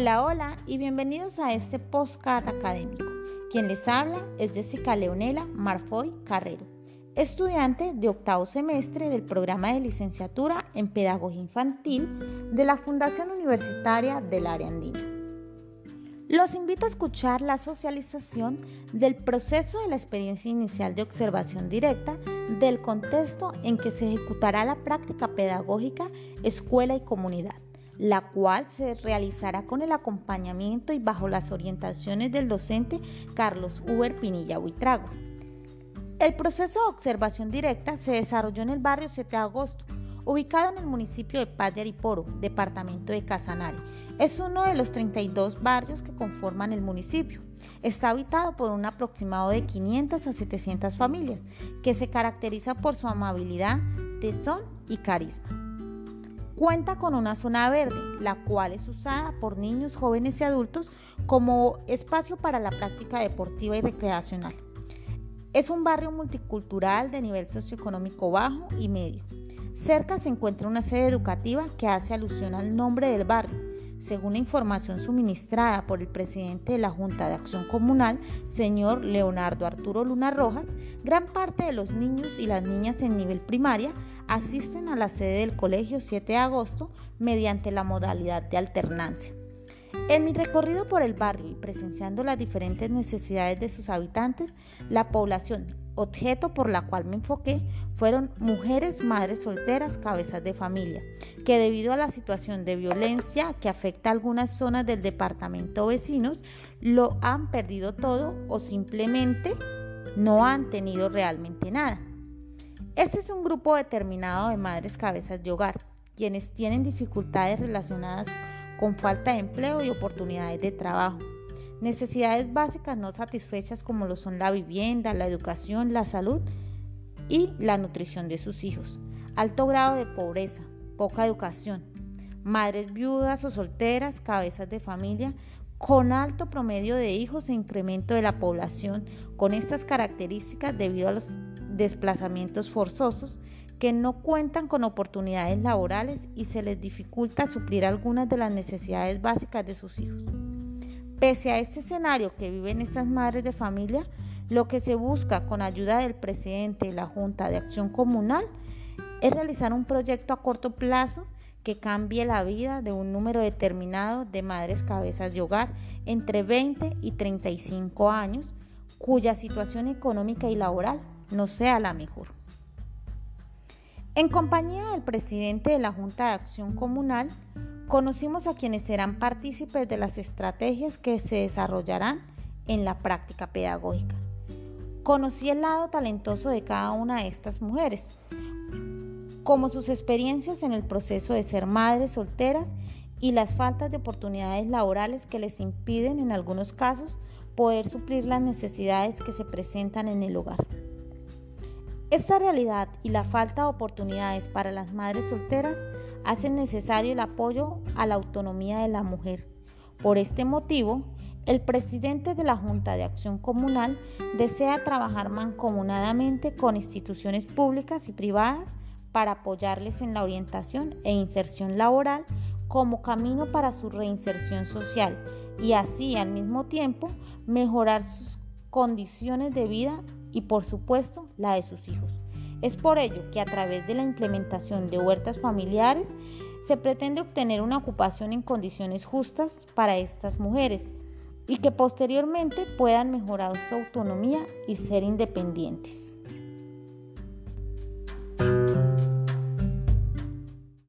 Hola, hola y bienvenidos a este podcast académico. Quien les habla es Jessica Leonela Marfoy Carrero, estudiante de octavo semestre del programa de licenciatura en Pedagogía Infantil de la Fundación Universitaria del Área Andina. Los invito a escuchar la socialización del proceso de la experiencia inicial de observación directa del contexto en que se ejecutará la práctica pedagógica escuela y comunidad la cual se realizará con el acompañamiento y bajo las orientaciones del docente Carlos Uber Pinilla Huitrago. El proceso de observación directa se desarrolló en el barrio 7 de agosto, ubicado en el municipio de Paz de Ariporo, departamento de Casanare. Es uno de los 32 barrios que conforman el municipio. Está habitado por un aproximado de 500 a 700 familias, que se caracteriza por su amabilidad, tesón y carisma. Cuenta con una zona verde, la cual es usada por niños, jóvenes y adultos como espacio para la práctica deportiva y recreacional. Es un barrio multicultural de nivel socioeconómico bajo y medio. Cerca se encuentra una sede educativa que hace alusión al nombre del barrio. Según la información suministrada por el presidente de la Junta de Acción Comunal, señor Leonardo Arturo Luna Rojas, gran parte de los niños y las niñas en nivel primaria asisten a la sede del colegio 7 de agosto mediante la modalidad de alternancia. En mi recorrido por el barrio y presenciando las diferentes necesidades de sus habitantes, la población objeto por la cual me enfoqué fueron mujeres, madres solteras, cabezas de familia, que debido a la situación de violencia que afecta a algunas zonas del departamento vecinos, lo han perdido todo o simplemente no han tenido realmente nada. Este es un grupo determinado de madres cabezas de hogar, quienes tienen dificultades relacionadas con falta de empleo y oportunidades de trabajo. Necesidades básicas no satisfechas como lo son la vivienda, la educación, la salud y la nutrición de sus hijos. Alto grado de pobreza, poca educación. Madres viudas o solteras, cabezas de familia, con alto promedio de hijos e incremento de la población con estas características debido a los desplazamientos forzosos que no cuentan con oportunidades laborales y se les dificulta suplir algunas de las necesidades básicas de sus hijos. Pese a este escenario que viven estas madres de familia, lo que se busca con ayuda del presidente de la Junta de Acción Comunal es realizar un proyecto a corto plazo que cambie la vida de un número determinado de madres cabezas de hogar entre 20 y 35 años, cuya situación económica y laboral no sea la mejor. En compañía del presidente de la Junta de Acción Comunal, conocimos a quienes serán partícipes de las estrategias que se desarrollarán en la práctica pedagógica. Conocí el lado talentoso de cada una de estas mujeres, como sus experiencias en el proceso de ser madres solteras y las faltas de oportunidades laborales que les impiden en algunos casos poder suplir las necesidades que se presentan en el hogar. Esta realidad y la falta de oportunidades para las madres solteras hacen necesario el apoyo a la autonomía de la mujer. Por este motivo, el presidente de la Junta de Acción Comunal desea trabajar mancomunadamente con instituciones públicas y privadas para apoyarles en la orientación e inserción laboral como camino para su reinserción social y así al mismo tiempo mejorar sus condiciones de vida y por supuesto la de sus hijos. Es por ello que a través de la implementación de huertas familiares se pretende obtener una ocupación en condiciones justas para estas mujeres y que posteriormente puedan mejorar su autonomía y ser independientes.